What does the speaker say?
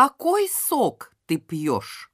Какой сок ты пьешь?